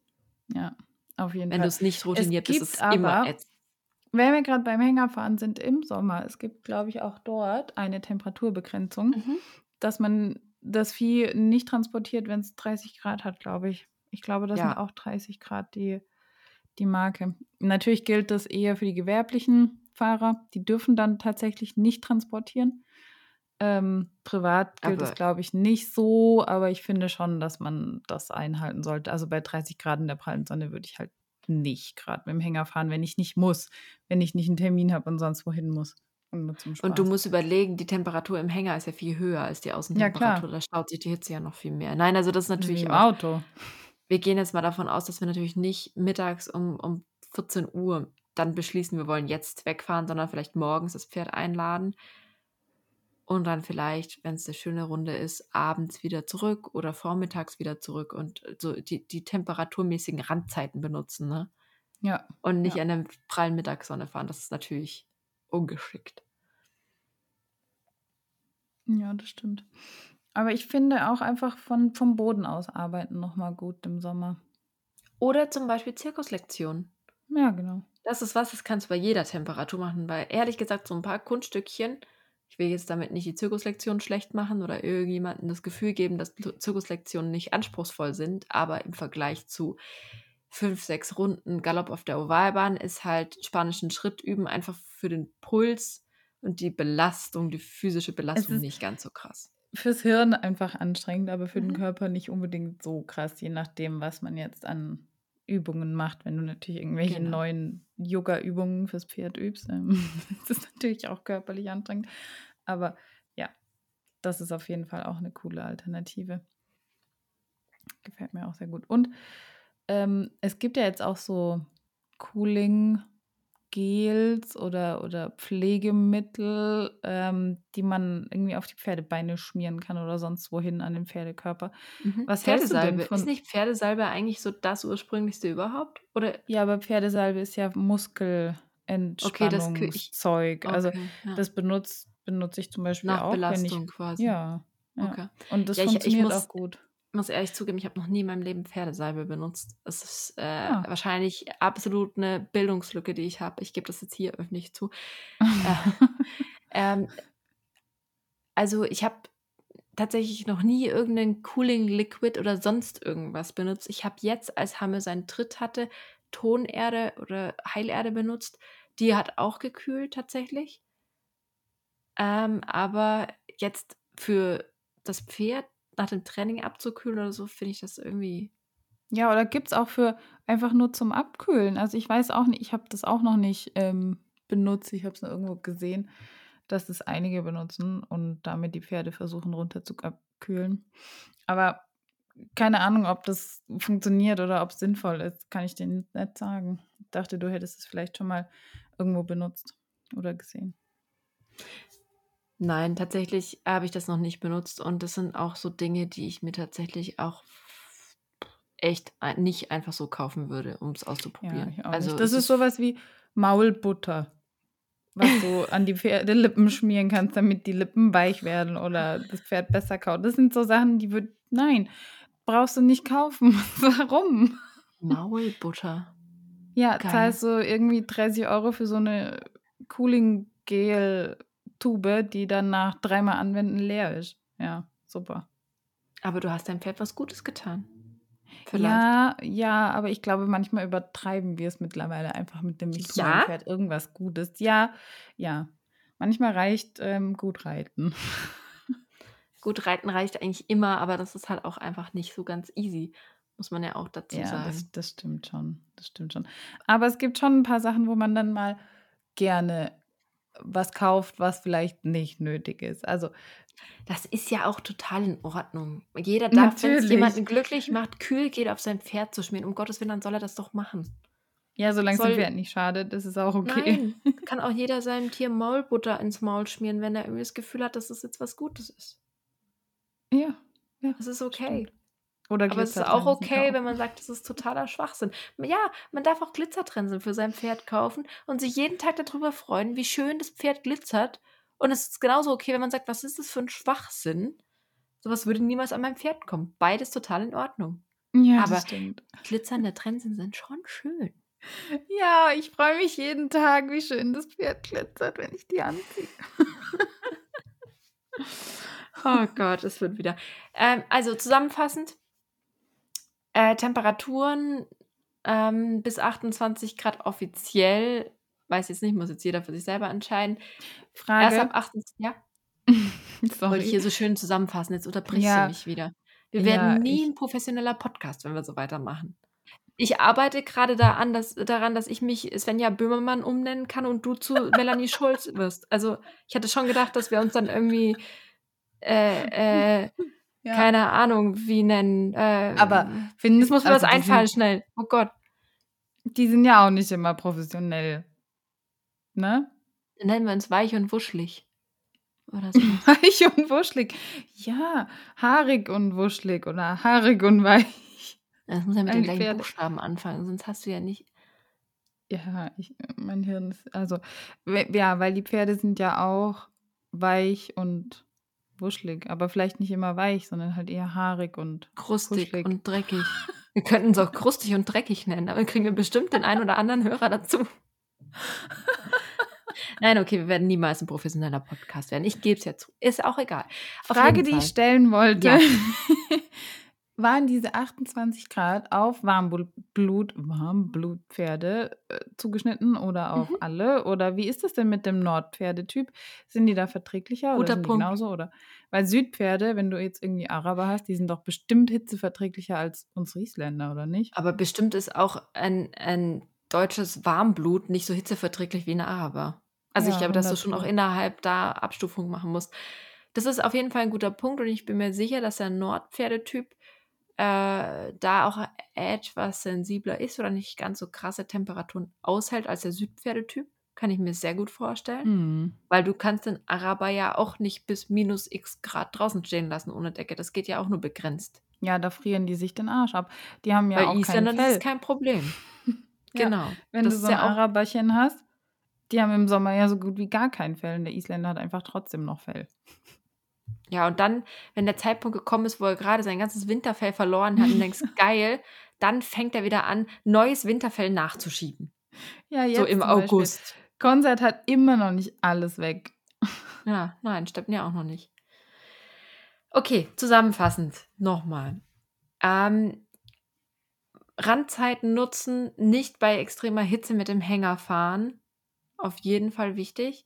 B: Ja, auf jeden
A: Wenn du
B: Fall.
A: es nicht routiniert bist, ist es immer
B: aber-
A: ätzend.
B: Wenn wir gerade beim Hängerfahren sind im Sommer, es gibt, glaube ich, auch dort eine Temperaturbegrenzung,
A: Mhm.
B: dass man das Vieh nicht transportiert, wenn es 30 Grad hat, glaube ich. Ich glaube, das
A: Ja.
B: sind auch 30 Grad die, die Marke. Natürlich gilt das eher für die gewerblichen Fahrer. Die dürfen dann tatsächlich nicht transportieren. Ähm, privat gilt es,
A: Aber-
B: glaube ich, nicht so, aber ich finde schon, dass man das einhalten sollte. Also bei 30 Grad in der prallen Sonne würde ich halt nicht gerade mit dem Hänger fahren, wenn ich nicht muss, wenn ich nicht einen Termin habe und sonst wohin muss. Und,
A: Und du musst überlegen, die Temperatur im Hänger ist ja viel höher als die Außentemperatur. da staut sich die Hitze ja noch viel mehr. Nein, also das ist
B: ist wie
A: natürlich
B: im
A: auch.
B: Auto.
A: Wir gehen jetzt mal davon aus, dass wir natürlich nicht mittags um, um 14 Uhr dann beschließen, wir wollen jetzt wegfahren, sondern vielleicht morgens das Pferd einladen und dann vielleicht, wenn es eine schöne Runde ist, abends wieder zurück oder vormittags wieder zurück und so die, die temperaturmäßigen Randzeiten benutzen, ne?
B: Ja.
A: Und nicht
B: Ja.
A: an der prallen Mittagssonne fahren. Das ist natürlich ungeschickt.
B: Ja, das stimmt. Aber ich finde auch einfach von, vom Boden aus arbeiten nochmal gut im Sommer.
A: Oder zum Beispiel Zirkuslektionen.
B: Ja, genau.
A: Das ist was, das kannst du bei jeder Temperatur machen, weil ehrlich gesagt, so ein paar Kunststückchen, ich will jetzt damit nicht die Zirkuslektion schlecht machen oder irgendjemandem das Gefühl geben, dass Zirkuslektionen nicht anspruchsvoll sind, aber im Vergleich zu fünf, sechs Runden Galopp auf der Ovalbahn ist halt spanischen Schritt üben einfach für den Puls und die Belastung, die physische Belastung nicht ganz so krass.
B: Fürs Hirn einfach anstrengend, aber für den
A: Mhm.
B: Körper nicht unbedingt so krass, je nachdem, was man jetzt an Übungen macht. Wenn du natürlich irgendwelche
A: Genau.
B: neuen Yoga-Übungen fürs Pferd übst, ähm, [LAUGHS] ist das natürlich auch körperlich anstrengend. Aber ja, das ist auf jeden Fall auch eine coole Alternative. Gefällt mir auch sehr gut. Und ähm, es gibt ja jetzt auch so Cooling-Gels Gels oder, oder Pflegemittel, ähm, die man irgendwie auf die Pferdebeine schmieren kann oder sonst wohin an den Pferdekörper.
A: Mhm. Was von... Ist nicht Pferdesalbe eigentlich so das ursprünglichste überhaupt? Oder?
B: Ja, aber Pferdesalbe ist ja Muskelentspannungszeug. Okay, also ja. das benutzt, benutze ich zum Beispiel Nach auch. Belastung ich, quasi. Ja. ja. Okay. Und das ja, funktioniert ich, ich muss, auch gut
A: muss ehrlich zugeben, ich habe noch nie in meinem Leben Pferdesalbe benutzt. Es ist äh, ja. Ah. wahrscheinlich absolut eine Bildungslücke, die ich habe. Ich gebe das jetzt hier öffentlich zu. äh, [LAUGHS] ähm, also ich habe tatsächlich noch nie irgendeinen Cooling Liquid oder sonst irgendwas benutzt. Ich habe jetzt, als Hamme seinen Tritt hatte, Tonerde oder Heilerde benutzt. Die hat auch gekühlt tatsächlich. Ähm, aber jetzt für das Pferd nach dem Training abzukühlen oder so, finde ich das irgendwie.
B: Ja, oder gibt es auch für einfach nur zum Abkühlen. Also ich weiß auch nicht, ich habe das auch noch nicht ähm, benutzt. Ich habe es nur irgendwo gesehen, dass es einige benutzen und damit die Pferde versuchen runter zu abkühlen. Aber keine Ahnung, ob das funktioniert oder ob es sinnvoll ist, kann ich dir nicht sagen. Ich dachte, du hättest es vielleicht schon mal irgendwo benutzt oder gesehen.
A: Nein, tatsächlich habe ich das noch nicht benutzt und das sind auch so Dinge, die ich mir tatsächlich auch echt nicht einfach so kaufen würde, um es auszuprobieren.
B: Ja, also das ist sowas wie Maulbutter, was du [LAUGHS] an die Pferdelippen schmieren kannst, damit die Lippen weich werden oder das Pferd besser kaut. Das sind so Sachen, die wird nein, brauchst du nicht kaufen. [LAUGHS] Warum?
A: Maulbutter.
B: Ja, Geil. zahlst du irgendwie 30 Euro für so eine Cooling Gel Tube, die dann nach dreimal Anwenden leer ist. Ja, super.
A: Aber du hast deinem Pferd was Gutes getan.
B: Vielleicht. Ja, ja, aber ich glaube, manchmal übertreiben wir es mittlerweile einfach mit dem Ich ja? Pferd irgendwas Gutes. Ja, ja. Manchmal reicht ähm, gut reiten. [LAUGHS]
A: Gut reiten reicht eigentlich immer, aber das ist halt auch einfach nicht so ganz easy, muss man ja auch dazu ja, sagen.
B: Ja, das, das stimmt schon. Das stimmt schon. Aber es gibt schon ein paar Sachen, wo man dann mal gerne was kauft, was vielleicht nicht nötig ist. Also
A: das ist ja auch total in Ordnung. Jeder darf, wenn es jemanden glücklich macht, kühl geht auf sein Pferd zu schmieren. Um Gottes Willen, dann soll er das doch machen.
B: Ja, solange Soll, es dem Pferd nicht schadet, ist es auch okay.
A: Nein, [LAUGHS] kann auch jeder seinem Tier Maulbutter ins Maul schmieren, wenn er irgendwie das Gefühl hat, dass es jetzt was Gutes ist.
B: Ja, ja.
A: Das ist okay. Stimmt. Oder Aber es ist auch okay, wenn man sagt, das ist totaler Schwachsinn. Ja, man darf auch Glitzertrenseln für sein Pferd kaufen und sich jeden Tag darüber freuen, wie schön das Pferd glitzert. Und es ist genauso okay, wenn man sagt, was ist das für ein Schwachsinn? Sowas würde niemals an mein Pferd kommen. Beides total in Ordnung.
B: Ja, Aber stimmt.
A: glitzernde Trensen sind schon schön. [LAUGHS]
B: Ja, ich freue mich jeden Tag, wie schön das Pferd glitzert, wenn ich die anziehe. [LAUGHS]
A: oh Gott, es wird wieder. Ähm, also zusammenfassend, äh, Temperaturen ähm, bis 28 Grad offiziell. Weiß jetzt nicht, muss jetzt jeder für sich selber entscheiden. Frage. Erst ab 28, ja. [LAUGHS] Sorry. Wollte ich hier so schön zusammenfassen. Jetzt unterbrichst ja. du mich wieder. Wir werden ja, nie ein professioneller Podcast, wenn wir so weitermachen. Ich arbeite gerade da dass, daran, dass ich mich Svenja Böhmermann umnennen kann und du zu [LAUGHS] Melanie Schulz wirst. Also ich hatte schon gedacht, dass wir uns dann irgendwie äh, äh, ja. keine Ahnung, wie nennen. Äh,
B: aber
A: findest, muss mir also was einfallen, sind, schnell. Oh Gott.
B: Die sind ja auch nicht immer professionell. Ne?
A: Dann nennen wir uns weich und wuschelig. Oder so. [LAUGHS]
B: weich und wuschelig. Ja, haarig und wuschelig oder haarig und weich.
A: Das muss ja mit Ein den gleichen Pferd. Buchstaben anfangen, sonst hast du ja nicht.
B: Ja, ich, mein Hirn ist, also, ja, weil die Pferde sind ja auch weich und wuschelig, aber vielleicht nicht immer weich, sondern halt eher haarig und
A: krustig wuschelig. und dreckig. [LAUGHS] Wir könnten es auch krustig und dreckig nennen, aber kriegen wir bestimmt den einen oder anderen Hörer dazu. [LAUGHS] Nein, okay, wir werden niemals ein professioneller Podcast werden. Ich gebe es ja zu. Ist auch egal.
B: Frage, die ich stellen wollte. Ja. [LAUGHS] waren diese 28 Grad auf Warmblut, Warmblutpferde äh, zugeschnitten oder auf mhm. alle? Oder wie ist das denn mit dem Nordpferdetyp? Sind die da verträglicher Guter oder sind Punkt. die genauso? Oder? Weil Südpferde, wenn du jetzt irgendwie Araber hast, die sind doch bestimmt hitzeverträglicher als unsere Isländer, oder nicht?
A: Aber bestimmt ist auch ein, ein deutsches Warmblut nicht so hitzeverträglich wie ein Araber. Also ja, ich glaube, dass du schon auch innerhalb da Abstufungen machen musst. Das ist auf jeden Fall ein guter Punkt und ich bin mir sicher, dass der Nordpferdetyp äh, da auch etwas sensibler ist oder nicht ganz so krasse Temperaturen aushält als der Südpferdetyp. Kann ich mir sehr gut vorstellen.
B: Mhm.
A: Weil du kannst den Araber ja auch nicht bis minus x Grad draußen stehen lassen ohne Decke. Das geht ja auch nur begrenzt.
B: Ja, da frieren die sich den Arsch ab. Die haben ja
A: Bei
B: auch kein
A: Isländern ist
B: Fell.
A: es kein Problem. [LAUGHS]
B: Ja,
A: Genau.
B: Wenn
A: Das
B: du
A: ist
B: so ein
A: ja
B: Araberchen hast, die haben im Sommer ja so gut wie gar kein Fell. Und der Isländer hat einfach trotzdem noch Fell.
A: Ja, und dann, wenn der Zeitpunkt gekommen ist, wo er gerade sein ganzes Winterfell verloren hat und denkst, [LAUGHS] geil, dann fängt er wieder an, neues Winterfell nachzuschieben.
B: Ja,
A: So
B: jetzt
A: im
B: zum Beispiel.
A: August.
B: Konzert hat immer noch nicht alles weg.
A: Ja, nein, stimmt ja auch noch nicht. Okay, zusammenfassend nochmal. Ähm, Randzeiten nutzen, nicht bei extremer Hitze mit dem Hänger fahren. Auf jeden Fall wichtig.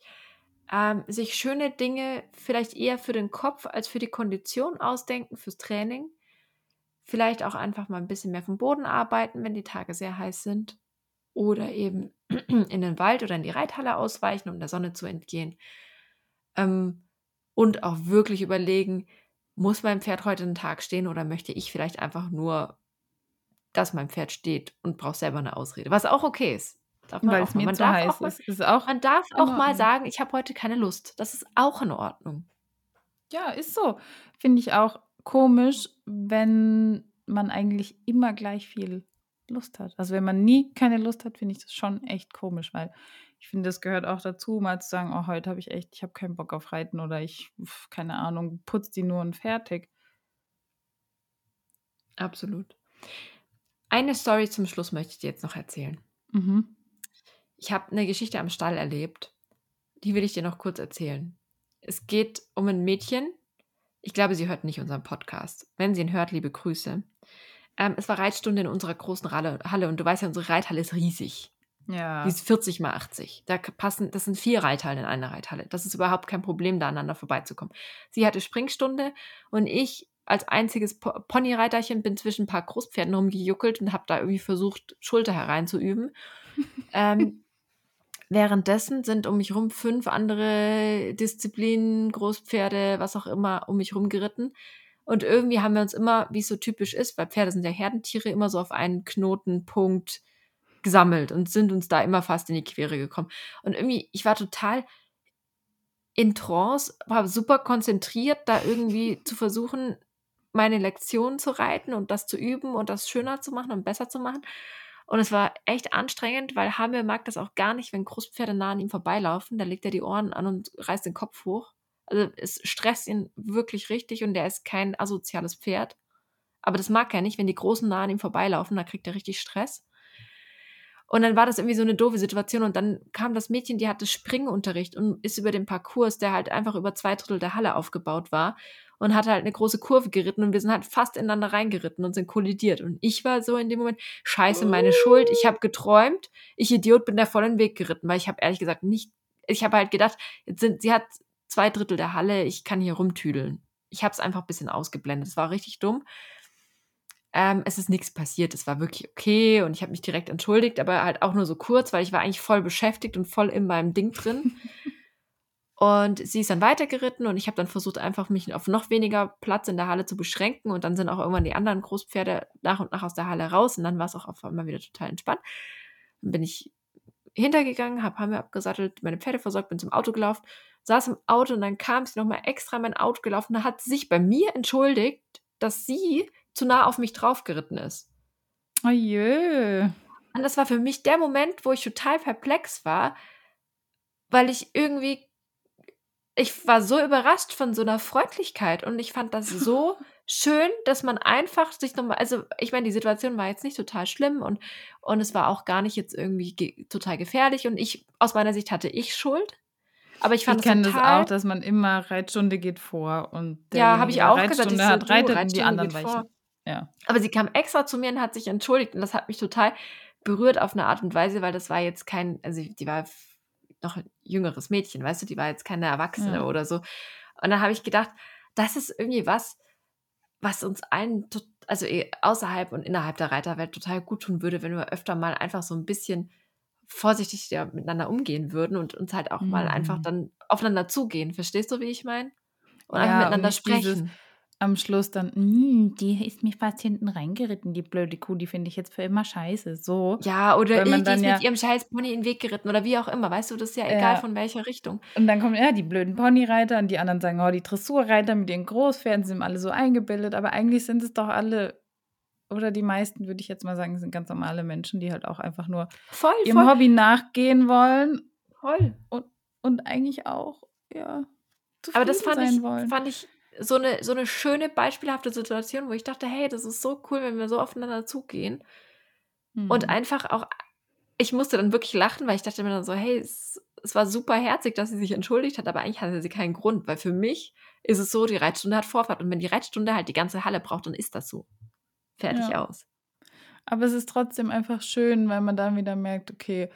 A: Ähm, sich schöne Dinge vielleicht eher für den Kopf als für die Kondition ausdenken, fürs Training. Vielleicht auch einfach mal ein bisschen mehr vom Boden arbeiten, wenn die Tage sehr heiß sind. Oder eben [CLEARS THROAT] in den Wald oder in die Reithalle ausweichen, um der Sonne zu entgehen. Ähm, und auch wirklich überlegen, muss mein Pferd heute einen Tag stehen oder möchte ich vielleicht einfach nur, dass mein Pferd steht und braucht selber eine Ausrede. Was auch okay ist. Darf man
B: Weil es mir
A: Man
B: zu
A: darf
B: heiß
A: auch mal,
B: ist. Ist auch
A: man darf auch mal sagen, ich habe heute keine Lust. Das ist auch in Ordnung.
B: Ja, ist so. Finde ich auch komisch, wenn man eigentlich immer gleich viel Lust hat. Also wenn man nie keine Lust hat, finde ich das schon echt komisch, weil ich finde, das gehört auch dazu, mal zu sagen, oh, heute habe ich echt, ich habe keinen Bock auf Reiten oder ich, keine Ahnung, putze die nur und fertig.
A: Absolut. Eine Story zum Schluss möchte ich dir jetzt noch erzählen.
B: Mhm.
A: Ich habe eine Geschichte am Stall erlebt. Die will ich dir noch kurz erzählen. Es geht um ein Mädchen. Ich glaube, sie hört nicht unseren Podcast. Wenn sie ihn hört, liebe Grüße. Ähm, es war Reitstunde in unserer großen Halle, und du weißt ja, unsere Reithalle ist riesig.
B: Ja.
A: Die ist 40 mal 80. Da passen, das sind vier Reithallen in einer Reithalle. Das ist überhaupt kein Problem, da aneinander vorbeizukommen. Sie hatte Springstunde und ich als einziges Po- Ponyreiterchen bin zwischen ein paar Großpferden rumgejuckelt und habe da irgendwie versucht, Schulter hereinzuüben. [LAUGHS] ähm, währenddessen sind um mich rum fünf andere Disziplinen, Großpferde, was auch immer, um mich rum geritten. Und irgendwie haben wir uns immer, wie es so typisch ist, weil Pferde sind ja Herdentiere, immer so auf einen Knotenpunkt gesammelt und sind uns da immer fast in die Quere gekommen. Und irgendwie, ich war total in Trance, war super konzentriert, da irgendwie [LAUGHS] zu versuchen, meine Lektion zu reiten und das zu üben und das schöner zu machen und besser zu machen. Und es war echt anstrengend, weil Hamel mag das auch gar nicht, wenn Großpferde nah an ihm vorbeilaufen. Da legt er die Ohren an und reißt den Kopf hoch. Also es stresst ihn wirklich richtig und der ist kein asoziales Pferd. Aber das mag er nicht, wenn die Großen nah an ihm vorbeilaufen, da kriegt er richtig Stress. Und dann war das irgendwie so eine doofe Situation und dann kam das Mädchen, die hatte Springunterricht und ist über den Parcours, der halt einfach über zwei Drittel der Halle aufgebaut war und hat halt eine große Kurve geritten und wir sind halt fast ineinander reingeritten und sind kollidiert. Und ich war so in dem Moment, scheiße, meine Schuld, ich habe geträumt, ich Idiot bin da voll den Weg geritten, weil ich habe ehrlich gesagt nicht, ich habe halt gedacht, jetzt sind, sie hat zwei Drittel der Halle, ich kann hier rumtüdeln. Ich habe es einfach ein bisschen ausgeblendet, es war richtig dumm. Ähm, es ist nichts passiert, es war wirklich okay und ich habe mich direkt entschuldigt, aber halt auch nur so kurz, weil ich war eigentlich voll beschäftigt und voll in meinem Ding drin. [LAUGHS] Und sie ist dann weitergeritten und ich habe dann versucht, einfach mich auf noch weniger Platz in der Halle zu beschränken. Und dann sind auch irgendwann die anderen Großpferde nach und nach aus der Halle raus. Und dann war es auch auf einmal wieder total entspannt. Dann bin ich hintergegangen, habe Hammer abgesattelt, meine Pferde versorgt, bin zum Auto gelaufen, saß im Auto und dann kam sie nochmal extra in mein Auto gelaufen. Da hat sich bei mir entschuldigt, dass sie zu nah auf mich draufgeritten ist.
B: Oh jö.
A: Und das war für mich der Moment, wo ich total perplex war, weil ich irgendwie, ich war so überrascht von so einer Freundlichkeit und ich fand das [LAUGHS] so schön, dass man einfach sich nochmal, also ich meine, die Situation war jetzt nicht total schlimm und, und es war auch gar nicht jetzt irgendwie ge total gefährlich und ich, aus meiner Sicht hatte ich Schuld. Aber ich fand
B: Ich kenne
A: das
B: auch, dass man immer Reitstunde geht vor und
A: ja, habe ich
B: der
A: auch gesagt, ich
B: Reitstunde
A: so,
B: hat, reitet und die
A: Reitstunde
B: anderen weichen. Ja.
A: Aber sie kam extra zu mir und hat sich entschuldigt und das hat mich total berührt auf eine Art und Weise, weil das war jetzt kein, also die war noch ein jüngeres Mädchen, weißt du, die war jetzt keine Erwachsene
B: Ja.
A: oder so. Und dann habe ich gedacht, das ist irgendwie was, was uns allen, also eh außerhalb und innerhalb der Reiterwelt total gut tun würde, wenn wir öfter mal einfach so ein bisschen vorsichtig miteinander umgehen würden und uns halt auch mal einfach
B: Mhm.
A: dann aufeinander zugehen. Verstehst du, wie ich meine? Und
B: Ja,
A: einfach
B: und
A: miteinander
B: dieses,
A: sprechen.
B: Am Schluss dann, hm, die ist mich fast hinten reingeritten, die blöde Kuh, die finde ich jetzt für immer scheiße. So.
A: Ja, oder die ist ja, mit ihrem scheiß Pony in den Weg geritten oder wie auch immer. Weißt du, das ist ja egal von welcher Richtung.
B: Und dann kommen ja die blöden Ponyreiter und die anderen sagen, oh, die Dressurreiter mit ihren Großpferden sind alle so eingebildet. Aber eigentlich sind es doch alle, oder die meisten, würde ich jetzt mal sagen, sind ganz normale Menschen, die halt auch einfach nur voll, ihrem voll. Hobby nachgehen wollen. Voll. Und, und eigentlich auch, ja.
A: Aber das fand ich, fand ich so eine, so eine schöne, beispielhafte Situation, wo ich dachte, hey, das ist so cool, wenn wir so aufeinander zugehen. Mhm. Und einfach auch, ich musste dann wirklich lachen, weil ich dachte mir dann so, hey, es, es war super herzig, dass sie sich entschuldigt hat, aber eigentlich hatte sie keinen Grund, weil für mich ist es so, die Reitstunde hat Vorfahrt und wenn die Reitstunde halt die ganze Halle braucht, dann ist das so. Fertig ja. aus.
B: Aber es ist trotzdem einfach schön, weil man dann wieder merkt, okay,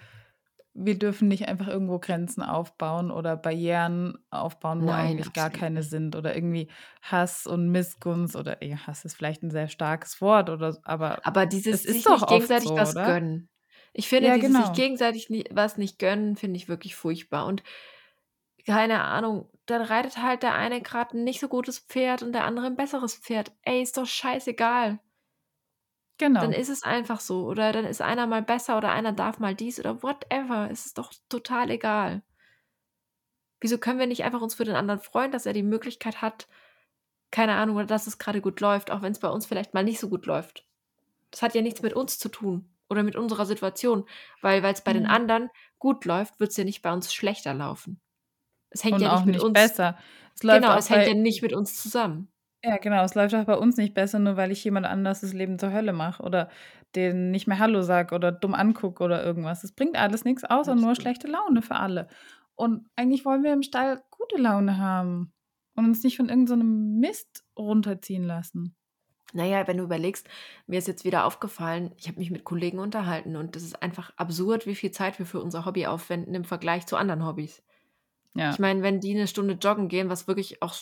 B: wir dürfen nicht einfach irgendwo Grenzen aufbauen oder Barrieren aufbauen, wo Nein, eigentlich gar keine sind oder irgendwie Hass und Missgunst oder ja, Hass ist vielleicht ein sehr starkes Wort oder aber
A: aber dieses sich ist nicht gegenseitig so, was oder? gönnen. Ich finde, ja, dieses genau. sich gegenseitig nie, was nicht gönnen, finde ich wirklich furchtbar und keine Ahnung, dann reitet halt der eine gerade ein nicht so gutes Pferd und der andere ein besseres Pferd. Ey, ist doch scheißegal. Genau. Dann ist es einfach so. Oder dann ist einer mal besser oder einer darf mal dies oder whatever. Es ist doch total egal. Wieso können wir nicht einfach uns für den anderen freuen, dass er die Möglichkeit hat, keine Ahnung, oder dass es gerade gut läuft, auch wenn es bei uns vielleicht mal nicht so gut läuft. Das hat ja nichts mit uns zu tun oder mit unserer Situation, weil es bei mhm. den anderen gut läuft, wird es ja nicht bei uns schlechter laufen. Es hängt Und ja nicht mit nicht uns besser. Es genau, es hängt ja nicht mit uns zusammen.
B: Ja, genau. Es läuft auch bei uns nicht besser, nur weil ich jemand anders das Leben zur Hölle mache oder den nicht mehr Hallo sag oder dumm angucke oder irgendwas. Es bringt alles nichts, außer Absolut. nur schlechte Laune für alle. Und eigentlich wollen wir im Stall gute Laune haben und uns nicht von irgendeinem so Mist runterziehen lassen.
A: Naja, wenn du überlegst, mir ist jetzt wieder aufgefallen, ich habe mich mit Kollegen unterhalten und es ist einfach absurd, wie viel Zeit wir für unser Hobby aufwenden im Vergleich zu anderen Hobbys. Ja. Ich meine, wenn die eine Stunde joggen gehen, was wirklich auch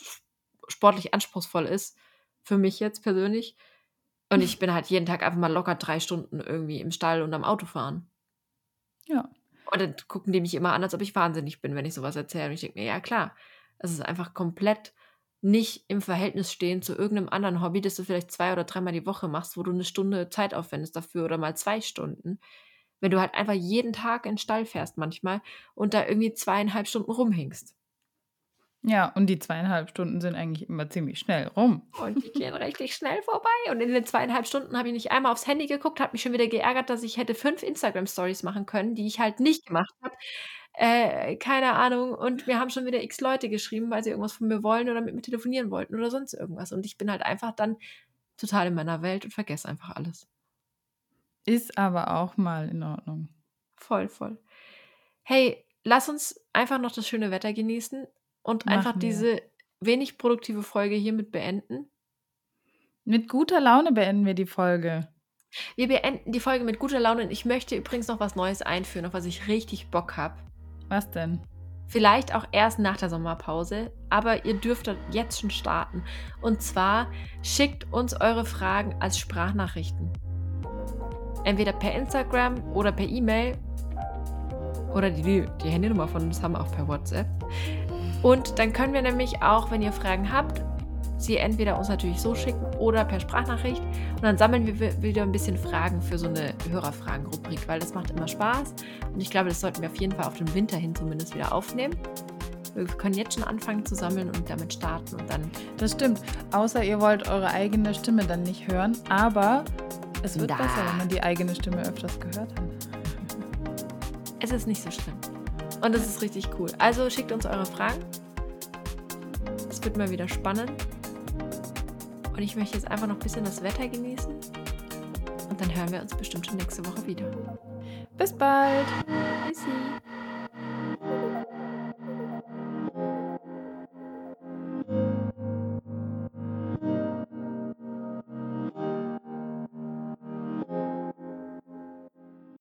A: sportlich anspruchsvoll ist, für mich jetzt persönlich. Und ich bin halt jeden Tag einfach mal locker drei Stunden irgendwie im Stall und am Auto fahren. Ja. Und dann gucken die mich immer an, als ob ich wahnsinnig bin, wenn ich sowas erzähle. Und ich denke mir, ja klar, es ist einfach komplett nicht im Verhältnis stehen zu irgendeinem anderen Hobby, das du vielleicht zwei oder dreimal die Woche machst, wo du eine Stunde Zeit aufwendest dafür oder mal zwei Stunden. Wenn du halt einfach jeden Tag in den Stall fährst manchmal und da irgendwie zweieinhalb Stunden rumhängst.
B: Ja, und die zweieinhalb Stunden sind eigentlich immer ziemlich schnell rum.
A: Und die gehen richtig schnell vorbei. Und in den zweieinhalb Stunden habe ich nicht einmal aufs Handy geguckt, habe mich schon wieder geärgert, dass ich hätte fünf Instagram-Stories machen können, die ich halt nicht gemacht habe. Äh, keine Ahnung. Und wir haben schon wieder x Leute geschrieben, weil sie irgendwas von mir wollen oder mit mir telefonieren wollten oder sonst irgendwas. Und ich bin halt einfach dann total in meiner Welt und vergesse einfach alles.
B: Ist aber auch mal in Ordnung.
A: Voll, voll. Hey, lass uns einfach noch das schöne Wetter genießen und Machen einfach wir. diese wenig produktive Folge hiermit beenden.
B: Mit guter Laune beenden wir die Folge.
A: Wir beenden die Folge mit guter Laune und ich möchte übrigens noch was Neues einführen, auf was ich richtig Bock habe.
B: Was denn?
A: Vielleicht auch erst nach der Sommerpause, aber ihr dürft jetzt schon starten. Und zwar schickt uns eure Fragen als Sprachnachrichten. Entweder per Instagram oder per E-Mail oder die, die Handynummer von uns haben wir auch per WhatsApp. Und dann können wir nämlich auch, wenn ihr Fragen habt, sie entweder uns natürlich so schicken oder per Sprachnachricht. Und dann sammeln wir wieder ein bisschen Fragen für so eine Hörerfragen-Rubrik, weil das macht immer Spaß. Und ich glaube, das sollten wir auf jeden Fall auf den Winter hin zumindest wieder aufnehmen. Wir können jetzt schon anfangen zu sammeln und damit starten und dann.
B: Das stimmt. Außer ihr wollt eure eigene Stimme dann nicht hören, aber es wird da. besser, wenn man die eigene Stimme öfters gehört hat.
A: Es ist nicht so schlimm. Und das ist richtig cool. Also schickt uns eure Fragen. Es wird mal wieder spannend. Und ich möchte jetzt einfach noch ein bisschen das Wetter genießen. Und dann hören wir uns bestimmt schon nächste Woche wieder.
B: Bis bald.
A: Tschüssi.